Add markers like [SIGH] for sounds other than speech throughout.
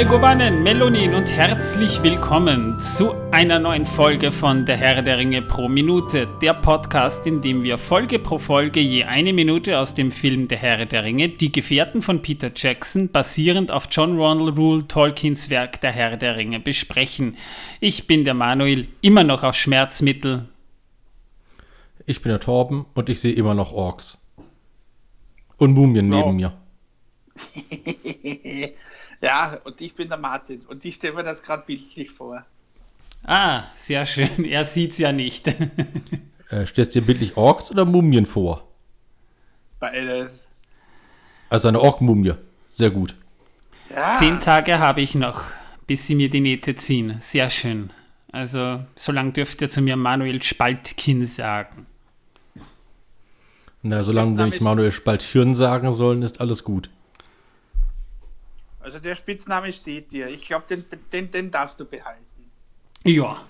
Megowannen, Melonin und herzlich willkommen zu einer neuen Folge von Der Herr der Ringe pro Minute, der Podcast, in dem wir Folge pro Folge je eine Minute aus dem Film Der Herr der Ringe, die Gefährten von Peter Jackson, basierend auf John Ronald Rule Tolkiens Werk Der Herr der Ringe, besprechen. Ich bin der Manuel, immer noch auf Schmerzmittel. Ich bin der Torben und ich sehe immer noch Orks. Und Mumien Wow. neben mir. [LAUGHS] ja, und ich bin der Martin und ich stelle mir das gerade bildlich vor. Ah, sehr schön. Er sieht's ja nicht. [LAUGHS] Äh, stellst dir bildlich Orks oder Mumien vor? Beides. Also eine Ork-Mumie. Sehr gut. Ja, Zehn Tage habe ich noch, bis sie mir die Nähte ziehen. Sehr schön. Also, so lange dürft ihr zu mir Manuel Spaltkin sagen. Na, solange wir nicht Manuel Spalthirn sagen sollen, ist alles gut. Also der Spitzname steht dir. Ich glaube, den, den, den darfst du behalten. Ja.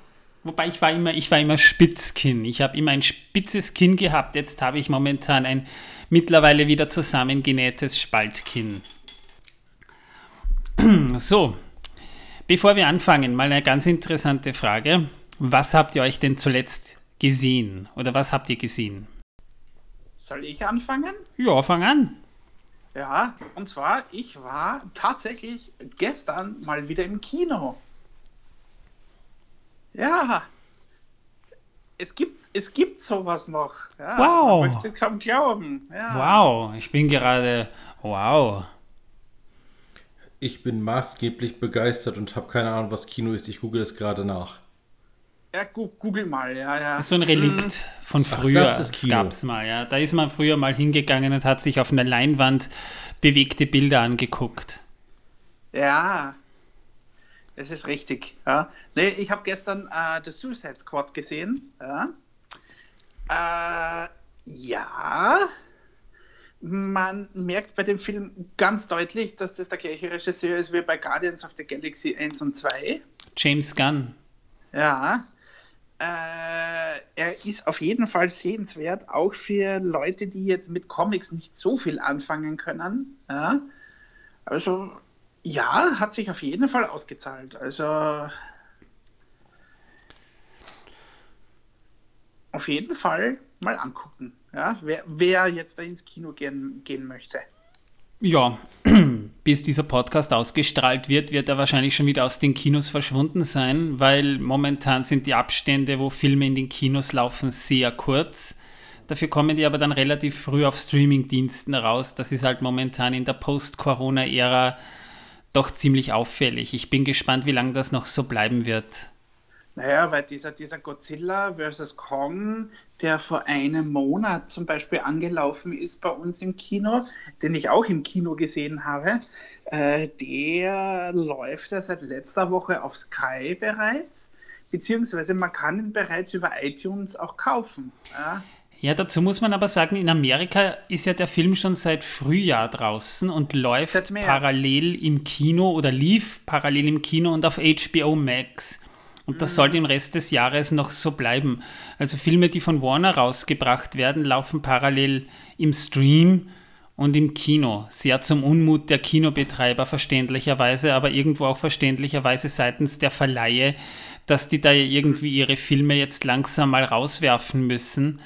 Wobei ich war immer, ich war immer Spitzkinn. Ich habe immer ein spitzes Kinn gehabt. Jetzt habe ich momentan ein mittlerweile wieder zusammengenähtes Spaltkinn. [CLEARS THROAT] So, bevor wir anfangen, mal eine ganz interessante Frage. Was habt ihr euch denn zuletzt gesehen? Oder was habt ihr gesehen? Soll ich anfangen? Ja, fang an. Ja, und zwar, ich war tatsächlich gestern mal wieder im Kino. Ja. Es gibt, es gibt sowas noch. Ja, Wow. Man möchte es kaum glauben. Ja. Wow, ich bin gerade. Wow. Ich bin maßgeblich begeistert und habe keine Ahnung, was Kino ist. Ich google es gerade nach. Ja, google mal, ja, ja. So ein Relikt von früher. ist das Kino. gab's mal, ja. Da ist man früher mal hingegangen und hat sich auf einer Leinwand bewegte Bilder angeguckt. Ja, das ist richtig. Ja. Nee, ich habe gestern äh, The Suicide Squad gesehen. Ja. Äh, ja, man merkt bei dem Film ganz deutlich, dass das der gleiche Regisseur ist wie bei Guardians of the Galaxy 1 und 2. James Gunn. Ja. Äh, er ist auf jeden Fall sehenswert, auch für Leute, die jetzt mit Comics nicht so viel anfangen können. Ja. Also, ja, hat sich auf jeden Fall ausgezahlt. Also, auf jeden Fall mal angucken. Ja, wer, wer jetzt da ins Kino gehen, gehen möchte. Ja, [CLEARS THROAT] bis dieser Podcast ausgestrahlt wird, wird er wahrscheinlich schon wieder aus den Kinos verschwunden sein, weil momentan sind die Abstände, wo Filme in den Kinos laufen, sehr kurz. Dafür kommen die aber dann relativ früh auf Streamingdiensten raus. Das ist halt momentan in der Post-Corona-Ära doch ziemlich auffällig. Ich bin gespannt, wie lange das noch so bleiben wird. Naja, weil dieser, dieser Godzilla vs. Kong, der vor einem Monat zum Beispiel angelaufen ist bei uns im Kino, den ich auch im Kino gesehen habe, äh, der läuft ja seit letzter Woche auf Sky bereits, beziehungsweise man kann ihn bereits über iTunes auch kaufen. Ja? Ja, dazu muss man aber sagen, in Amerika ist ja der Film schon seit Frühjahr draußen und läuft parallel im Kino oder lief parallel im Kino und auf HBO Max. Und das soll den Rest des Jahres noch so bleiben. Also Filme, die von Warner rausgebracht werden, laufen parallel im Stream und im Kino. Sehr zum Unmut der Kinobetreiber verständlicherweise, aber irgendwo auch verständlicherweise seitens der Verleihe, dass die da irgendwie ihre Filme jetzt langsam mal rauswerfen müssen.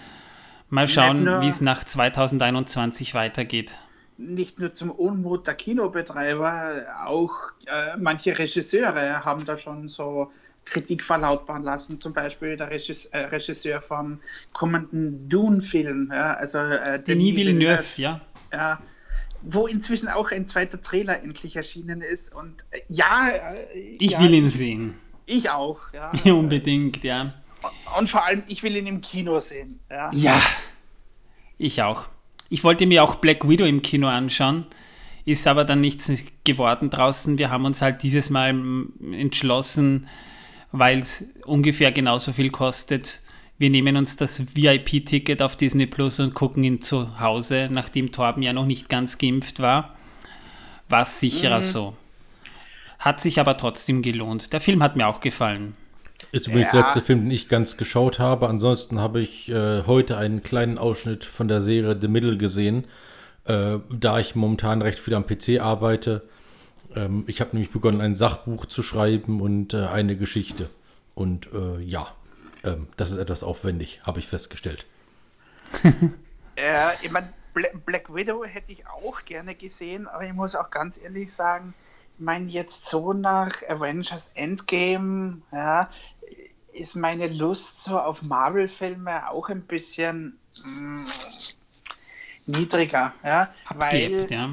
Mal schauen, wie es nach 2021 weitergeht. Nicht nur zum Unmut der Kinobetreiber, auch äh, manche Regisseure haben da schon so Kritik verlautbaren lassen, zum Beispiel der Regis äh, Regisseur vom kommenden Dune-Film, ja, also äh, Denis Villeneuve, ja. ja, wo inzwischen auch ein zweiter Trailer endlich erschienen ist und äh, ja, äh, Ich ja, will ihn sehen. Ich auch, [LAUGHS] ja. Unbedingt, ja. Und vor allem, ich will ihn im Kino sehen, ja. Ja, ich auch. Ich wollte mir auch Black Widow im Kino anschauen, ist aber dann nichts geworden draußen. Wir haben uns halt dieses Mal entschlossen, weil es ungefähr genauso viel kostet. Wir nehmen uns das VIP-Ticket auf Disney Plus und gucken ihn zu Hause, nachdem Torben ja noch nicht ganz geimpft war. War es sicherer so. Hat sich aber trotzdem gelohnt. Der Film hat mir auch gefallen. Ist übrigens Ja. der letzte Film, den ich ganz geschaut habe. Ansonsten habe ich äh, heute einen kleinen Ausschnitt von der Serie The Middle gesehen. Äh, da ich momentan recht viel am PC arbeite, Ähm, ich habe nämlich begonnen, ein Sachbuch zu schreiben und äh, eine Geschichte. Und äh, ja, ähm, das ist etwas aufwendig, habe ich festgestellt. [LAUGHS] äh, ich meine, Black Widow hätte ich auch gerne gesehen, aber ich muss auch ganz ehrlich sagen, ich meine, jetzt so nach Avengers Endgame, ja, ist meine Lust so auf Marvel-Filme auch ein bisschen mh, mm, niedriger, ja, Abgebt, weil ja.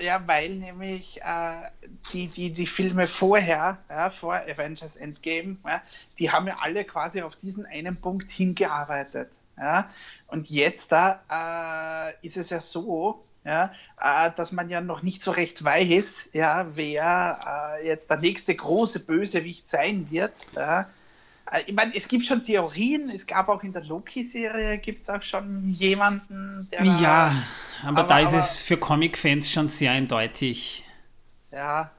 Ja, weil nämlich äh, die, die, die Filme vorher, ja, vor Avengers Endgame, ja, die haben ja alle quasi auf diesen einen Punkt hingearbeitet. Ja. Und jetzt da äh, ist es ja so, ja, äh, dass man ja noch nicht so recht weiß, ja, wer äh, jetzt der nächste große Bösewicht sein wird. Ja. Äh, ich meine, es gibt schon Theorien, es gab auch in der Loki-Serie, gibt es auch schon jemanden, der. Ja, aber, aber, da ist aber, es für Comic-Fans schon sehr eindeutig. Ja.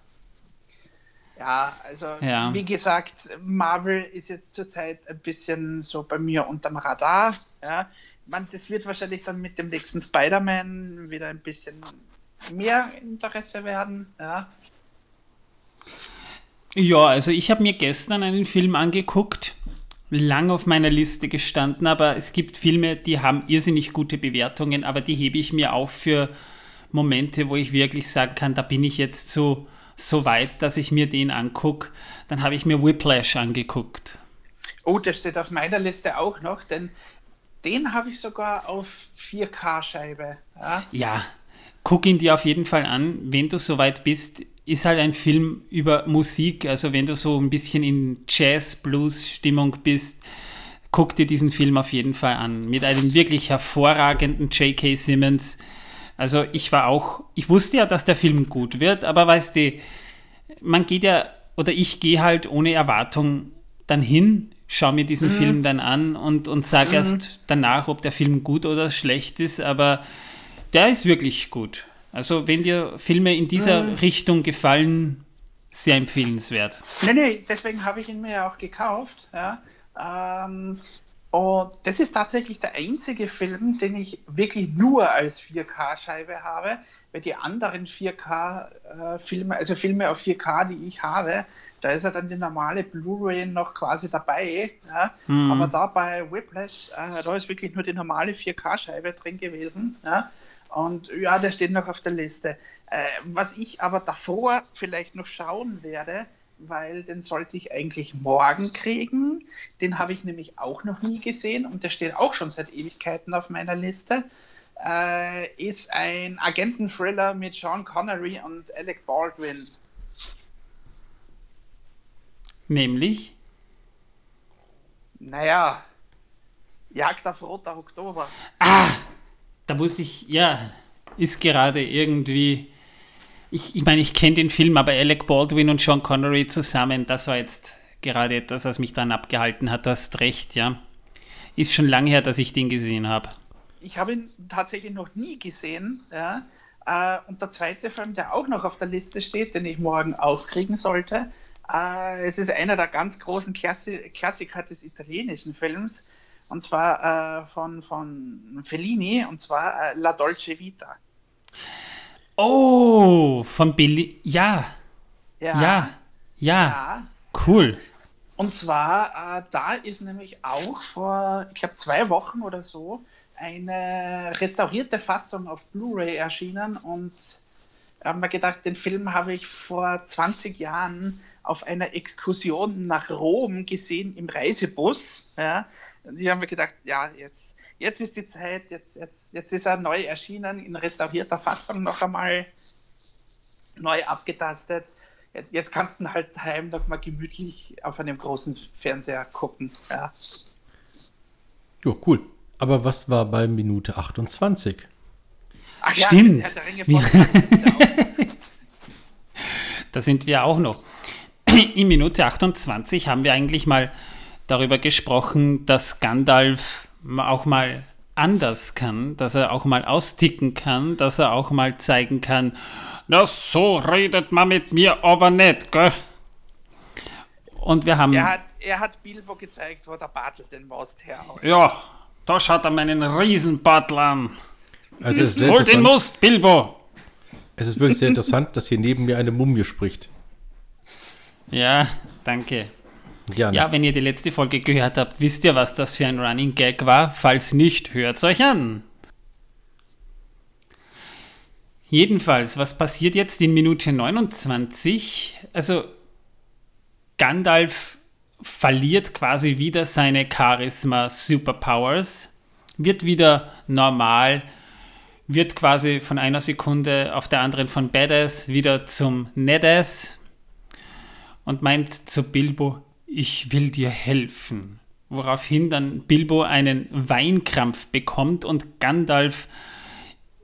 Ja, also ja. wie gesagt, Marvel ist jetzt zurzeit ein bisschen so bei mir unterm Radar. Ja. Man, das wird wahrscheinlich dann mit dem nächsten Spider-Man wieder ein bisschen mehr Interesse werden. Ja. Ja, also ich habe mir gestern einen Film angeguckt, lang auf meiner Liste gestanden, aber es gibt Filme, die haben irrsinnig gute Bewertungen, aber die hebe ich mir auf für Momente, wo ich wirklich sagen kann, da bin ich jetzt so, so weit, dass ich mir den angucke. Dann habe ich mir Whiplash angeguckt. Oh, der steht auf meiner Liste auch noch, denn den habe ich sogar auf 4K-Scheibe. Ja? ja, guck ihn dir auf jeden Fall an, wenn du so weit bist ist halt ein Film über Musik. Also wenn du so ein bisschen in Jazz-Blues-Stimmung bist, guck dir diesen Film auf jeden Fall an. Mit einem wirklich hervorragenden J.K. Simmons. Also ich war auch, ich wusste ja, dass der Film gut wird, aber weißt du, man geht ja, oder ich gehe halt ohne Erwartung dann hin, schaue mir diesen mhm. Film dann an und, und sage mhm. erst danach, ob der Film gut oder schlecht ist, aber der ist wirklich gut. Also wenn dir Filme in dieser mhm. Richtung gefallen, sehr empfehlenswert. Nee, nee, deswegen habe ich ihn mir auch gekauft. Ja. Ähm, und das ist tatsächlich der einzige Film, den ich wirklich nur als 4K-Scheibe habe, weil die anderen 4K-Filme, äh, also Filme auf 4K, die ich habe, da ist ja dann die normale Blu-ray noch quasi dabei. Ja? Mhm. Aber da bei Whiplash, äh, da ist wirklich nur die normale 4K-Scheibe drin gewesen. Ja? Und ja, der steht noch auf der Liste. Äh, was ich aber davor vielleicht noch schauen werde, weil den sollte ich eigentlich morgen kriegen. Den habe ich nämlich auch noch nie gesehen und der steht auch schon seit Ewigkeiten auf meiner Liste. Äh, ist ein Agenten-Thriller mit Sean Connery und Alec Baldwin. Nämlich? Naja, Jagd auf Roter Oktober. Ah! Da wusste ich, ja, ist gerade irgendwie. Ich, ich meine, ich kenne den Film, aber Alec Baldwin und Sean Connery zusammen, das war jetzt gerade etwas, was mich dann abgehalten hat. Du hast recht, ja. Ist schon lange her, dass ich den gesehen habe. Ich habe ihn tatsächlich noch nie gesehen, ja. Äh, und der zweite Film, der auch noch auf der Liste steht, den ich morgen auch kriegen sollte, äh, es ist einer der ganz großen Klassi Klassiker des italienischen Films und zwar äh, von, von Fellini, und zwar äh, La Dolce Vita. Oh, von Billy. Ja. Ja. Ja. Ja. ja. Cool. Und zwar, äh, da ist nämlich auch vor, ich glaube, zwei Wochen oder so eine restaurierte Fassung auf Blu-ray erschienen und ich habe mir gedacht, den Film habe ich vor 20 Jahren auf einer Exkursion nach Rom gesehen im Reisebus. Ja, die haben wir gedacht, ja, jetzt, jetzt ist die Zeit, jetzt, jetzt, jetzt ist er neu erschienen, in restaurierter Fassung noch einmal neu abgetastet. Jetzt kannst du halt daheim noch mal gemütlich auf einem großen Fernseher gucken. Ja, ja cool. Aber was war bei Minute 28? Ach Stimmt. [LAUGHS] Ja, da sind wir auch noch. In Minute 28 haben wir eigentlich mal darüber gesprochen, dass Gandalf auch mal anders kann, dass er auch mal austicken kann, dass er auch mal zeigen kann, na so redet man mit mir aber nicht, gell? Und wir haben... Er hat, er hat Bilbo gezeigt, wo der Bartel den Most herhaut. Ja, da schaut er meinen Riesenbartel an. Also Hol den Most, Bilbo! Es ist wirklich sehr interessant, dass hier neben mir eine Mumie spricht. Ja, danke. Gerne. Ja, wenn ihr die letzte Folge gehört habt, wisst ihr, was das für ein Running Gag war. Falls nicht, hört euch an. Jedenfalls, was passiert jetzt in Minute 29? Also, Gandalf verliert quasi wieder seine Charisma-Superpowers, wird wieder normal, wird quasi von einer Sekunde auf der anderen von Badass wieder zum Nedass und meint zu Bilbo, ich will dir helfen. Woraufhin dann Bilbo einen Weinkrampf bekommt und Gandalf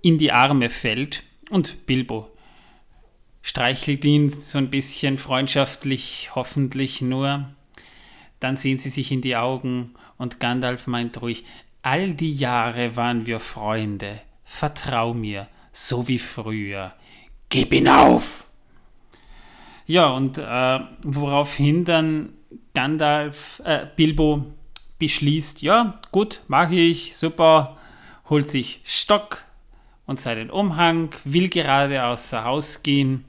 in die Arme fällt und Bilbo streichelt ihn so ein bisschen freundschaftlich, hoffentlich nur. Dann sehen sie sich in die Augen und Gandalf meint ruhig, all die Jahre waren wir Freunde, vertrau mir, so wie früher. Gib ihn auf! Ja, und äh, woraufhin dann Gandalf, äh, Bilbo beschließt, ja, gut, mache ich, super, holt sich Stock und seinen Umhang, will gerade außer Haus gehen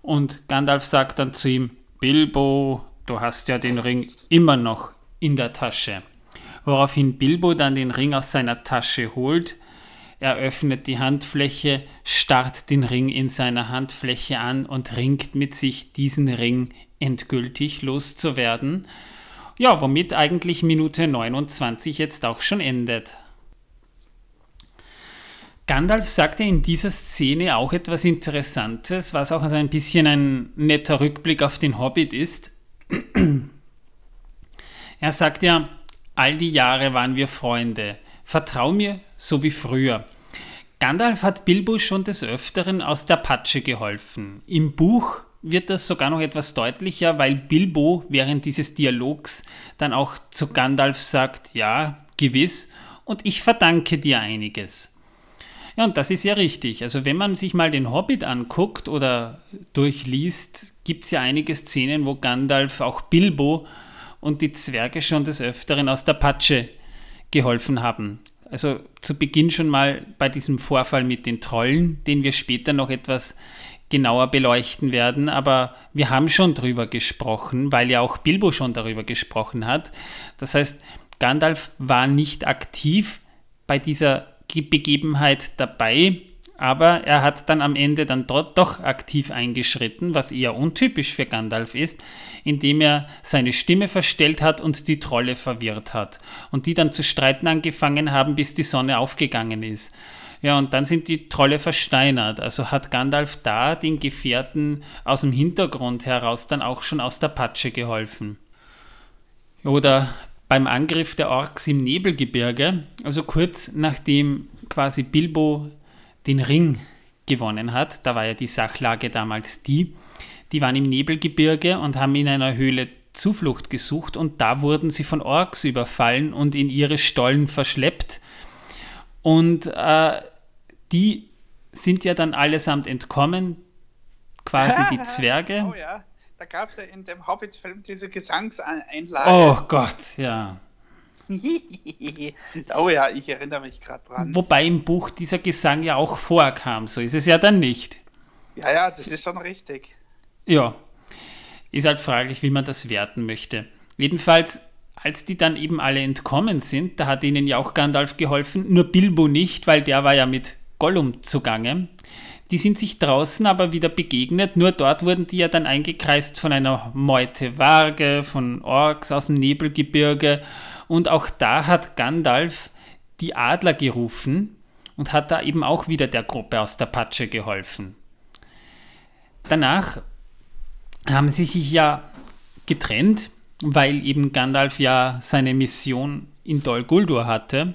und Gandalf sagt dann zu ihm, Bilbo, du hast ja den Ring immer noch in der Tasche. Woraufhin Bilbo dann den Ring aus seiner Tasche holt, er öffnet die Handfläche, starrt den Ring in seiner Handfläche an und ringt mit sich, diesen Ring endgültig loszuwerden. Ja, womit eigentlich Minute 29 jetzt auch schon endet. Gandalf sagte in dieser Szene auch etwas Interessantes, was auch also ein bisschen ein netter Rückblick auf den Hobbit ist. [CLEARS THROAT] Er sagt ja, all die Jahre waren wir Freunde. Vertrau mir, so wie früher. Gandalf hat Bilbo schon des Öfteren aus der Patsche geholfen. Im Buch wird das sogar noch etwas deutlicher, weil Bilbo während dieses Dialogs dann auch zu Gandalf sagt, ja, gewiss, und ich verdanke dir einiges. Ja, und das ist ja richtig. Also wenn man sich mal den Hobbit anguckt oder durchliest, gibt es ja einige Szenen, wo Gandalf auch Bilbo und die Zwerge schon des Öfteren aus der Patsche geholfen haben also zu Beginn schon mal bei diesem Vorfall mit den Trollen, den wir später noch etwas genauer beleuchten werden, aber wir haben schon drüber gesprochen, weil ja auch Bilbo schon darüber gesprochen hat. Das heißt, Gandalf war nicht aktiv bei dieser Begebenheit dabei, aber er hat dann am Ende dann dort doch aktiv eingeschritten, was eher untypisch für Gandalf ist, indem er seine Stimme verstellt hat und die Trolle verwirrt hat und die dann zu streiten angefangen haben, bis die Sonne aufgegangen ist. Ja, und dann sind die Trolle versteinert. Also hat Gandalf da den Gefährten aus dem Hintergrund heraus dann auch schon aus der Patsche geholfen. Oder beim Angriff der Orks im Nebelgebirge, also kurz nachdem quasi Bilbo den Ring gewonnen hat. Da war ja die Sachlage damals die. Die waren im Nebelgebirge und haben in einer Höhle Zuflucht gesucht und da wurden sie von Orks überfallen und in ihre Stollen verschleppt. Und äh, die sind ja dann allesamt entkommen, quasi die [LAUGHS] Zwerge. Oh ja, da gab es ja in dem Hobbit-Film diese Gesangseinlage. Oh Gott, ja. [LAUGHS] oh ja, ich erinnere mich gerade dran. Wobei im Buch dieser Gesang ja auch vorkam, so ist es ja dann nicht. Ja, ja, das ist schon richtig. Ja, ist halt fraglich, wie man das werten möchte. Jedenfalls, als die dann eben alle entkommen sind, da hat ihnen ja auch Gandalf geholfen, nur Bilbo nicht, weil der war ja mit Gollum zugange. Die sind sich draußen aber wieder begegnet, nur dort wurden die ja dann eingekreist von einer Meute Warge, von Orks aus dem Nebelgebirge und auch da hat Gandalf die Adler gerufen und hat da eben auch wieder der Gruppe aus der Patsche geholfen. Danach haben sie sich ja getrennt, weil eben Gandalf ja seine Mission in Dol Guldur hatte.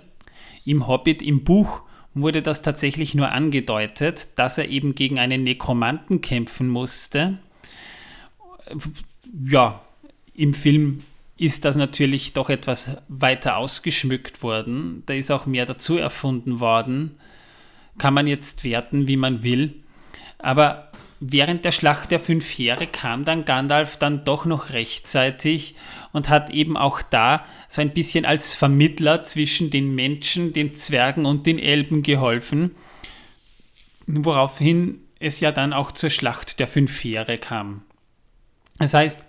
Im Hobbit, im Buch wurde das tatsächlich nur angedeutet, dass er eben gegen einen Nekromanten kämpfen musste. Ja, im Film ist das natürlich doch etwas weiter ausgeschmückt worden. Da ist auch mehr dazu erfunden worden. Kann man jetzt werten, wie man will. Aber während der Schlacht der fünf Heere kam dann Gandalf dann doch noch rechtzeitig und hat eben auch da so ein bisschen als Vermittler zwischen den Menschen, den Zwergen und den Elben geholfen. Woraufhin es ja dann auch zur Schlacht der fünf Heere kam. Das heißt,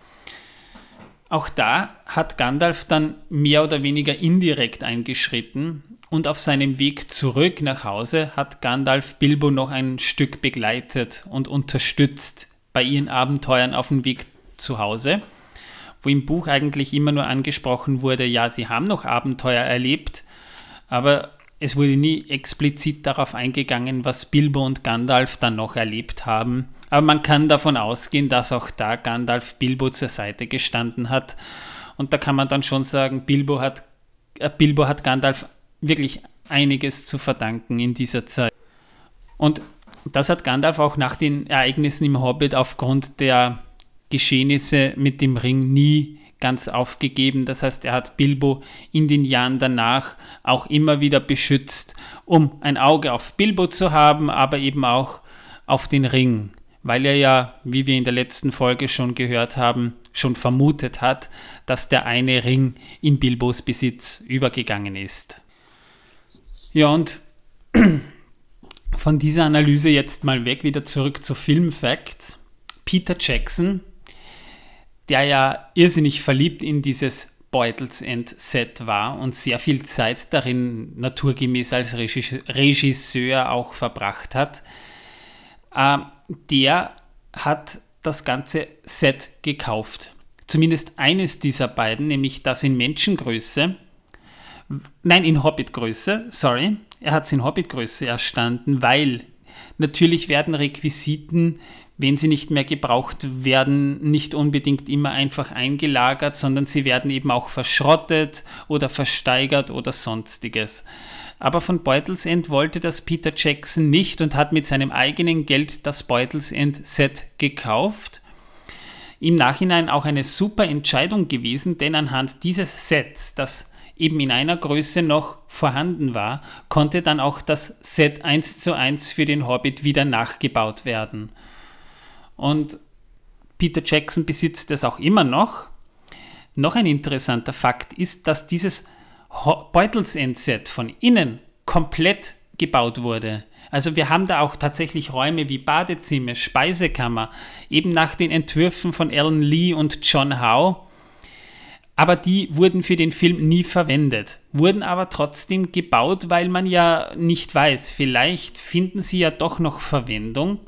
auch da hat Gandalf dann mehr oder weniger indirekt eingeschritten und auf seinem Weg zurück nach Hause hat Gandalf Bilbo noch ein Stück begleitet und unterstützt bei ihren Abenteuern auf dem Weg zu Hause, wo im Buch eigentlich immer nur angesprochen wurde, ja, sie haben noch Abenteuer erlebt, aber es wurde nie explizit darauf eingegangen, was Bilbo und Gandalf dann noch erlebt haben. Aber man kann davon ausgehen, dass auch da Gandalf Bilbo zur Seite gestanden hat. Und da kann man dann schon sagen, Bilbo hat, äh, Bilbo hat Gandalf wirklich einiges zu verdanken in dieser Zeit. Und das hat Gandalf auch nach den Ereignissen im Hobbit aufgrund der Geschehnisse mit dem Ring nie ganz aufgegeben. Das heißt, er hat Bilbo in den Jahren danach auch immer wieder beschützt, um ein Auge auf Bilbo zu haben, aber eben auch auf den Ring, weil er ja, wie wir in der letzten Folge schon gehört haben, schon vermutet hat, dass der eine Ring in Bilbos Besitz übergegangen ist. Ja, und von dieser Analyse jetzt mal weg, wieder zurück zu Film Facts. Peter Jackson der ja irrsinnig verliebt in dieses Beutels End Set war und sehr viel Zeit darin naturgemäß als Regisseur auch verbracht hat, äh, der hat das ganze Set gekauft. Zumindest eines dieser beiden, nämlich das in Menschengröße. Nein, in Hobbitgröße, sorry. Er hat es in Hobbitgröße erstanden, weil natürlich werden Requisiten wenn sie nicht mehr gebraucht werden, nicht unbedingt immer einfach eingelagert, sondern sie werden eben auch verschrottet oder versteigert oder sonstiges. Aber von Beutelsend wollte das Peter Jackson nicht und hat mit seinem eigenen Geld das Beutelsend Set gekauft. Im Nachhinein auch eine super Entscheidung gewesen, denn anhand dieses Sets, das eben in einer Größe noch vorhanden war, konnte dann auch das Set 1 zu 1 für den Hobbit wieder nachgebaut werden. Und Peter Jackson besitzt es auch immer noch. Noch ein interessanter Fakt ist, dass dieses Beutelsend-Set von innen komplett gebaut wurde. Also wir haben da auch tatsächlich Räume wie Badezimmer, Speisekammer, eben nach den Entwürfen von Alan Lee und John Howe. Aber die wurden für den Film nie verwendet, wurden aber trotzdem gebaut, weil man ja nicht weiß, vielleicht finden sie ja doch noch Verwendung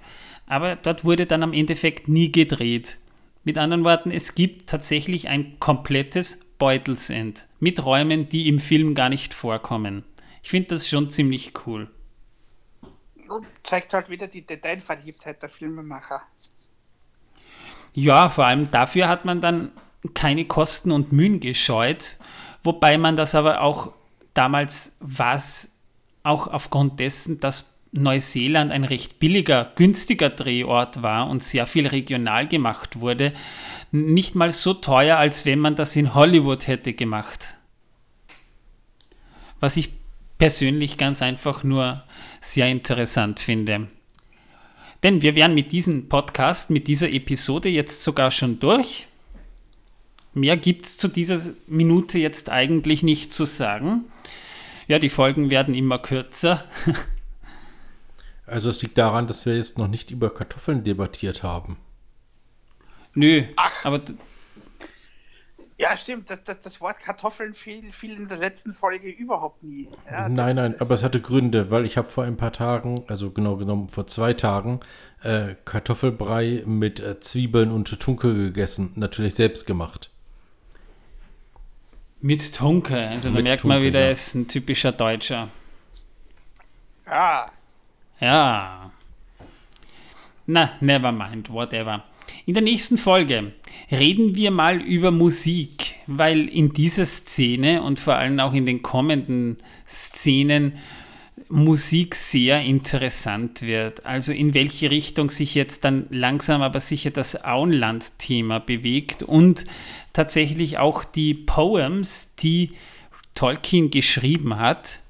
aber dort wurde dann am Endeffekt nie gedreht. Mit anderen Worten, es gibt tatsächlich ein komplettes Beutelsend mit Räumen, die im Film gar nicht vorkommen. Ich finde das schon ziemlich cool. Und zeigt halt wieder die Detailverliebtheit der Filmemacher. Ja, vor allem dafür hat man dann keine Kosten und Mühen gescheut, wobei man das aber auch damals was auch aufgrund dessen, dass Neuseeland ein recht billiger, günstiger Drehort war und sehr viel regional gemacht wurde, nicht mal so teuer, als wenn man das in Hollywood hätte gemacht. Was ich persönlich ganz einfach nur sehr interessant finde. Denn wir wären mit diesem Podcast, mit dieser Episode jetzt sogar schon durch. Mehr gibt es zu dieser Minute jetzt eigentlich nicht zu sagen. Ja, die Folgen werden immer kürzer. [LAUGHS] Also es liegt daran, dass wir jetzt noch nicht über Kartoffeln debattiert haben. Nö, Ach. aber... Ja, stimmt. Das, das, das, Wort Kartoffeln fiel, fiel, in der letzten Folge überhaupt nie. Ja, nein, nein, aber es hatte Gründe, weil ich habe vor ein paar Tagen, also genau genommen vor zwei Tagen, äh, Kartoffelbrei mit äh, Zwiebeln und Tunke gegessen. Natürlich selbst gemacht. Mit Tunke, also da merkt Tunke, man wieder, er ist ein typischer Deutscher. Ja, ja. Na, never mind, whatever. In der nächsten Folge reden wir mal über Musik, weil in dieser Szene und vor allem auch in den kommenden Szenen Musik sehr interessant wird. Also in welche Richtung sich jetzt dann langsam aber sicher das Auenland-Thema bewegt und tatsächlich auch die Poems, die Tolkien geschrieben hat,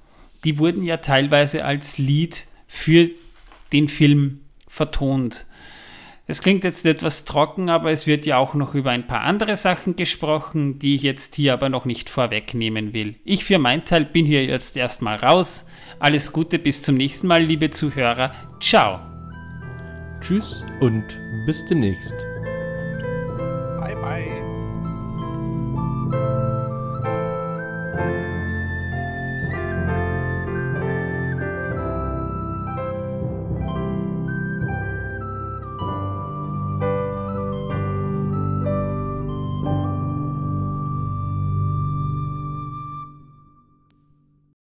die wurden ja teilweise als Lied für den Film vertont. Es klingt jetzt etwas trocken, aber es wird ja auch noch über ein paar andere Sachen gesprochen, die ich jetzt hier aber noch nicht vorwegnehmen will. Ich für meinen Teil bin hier jetzt erstmal raus. Alles Gute, bis zum nächsten Mal, liebe Zuhörer. Ciao. Tschüss und bis demnächst.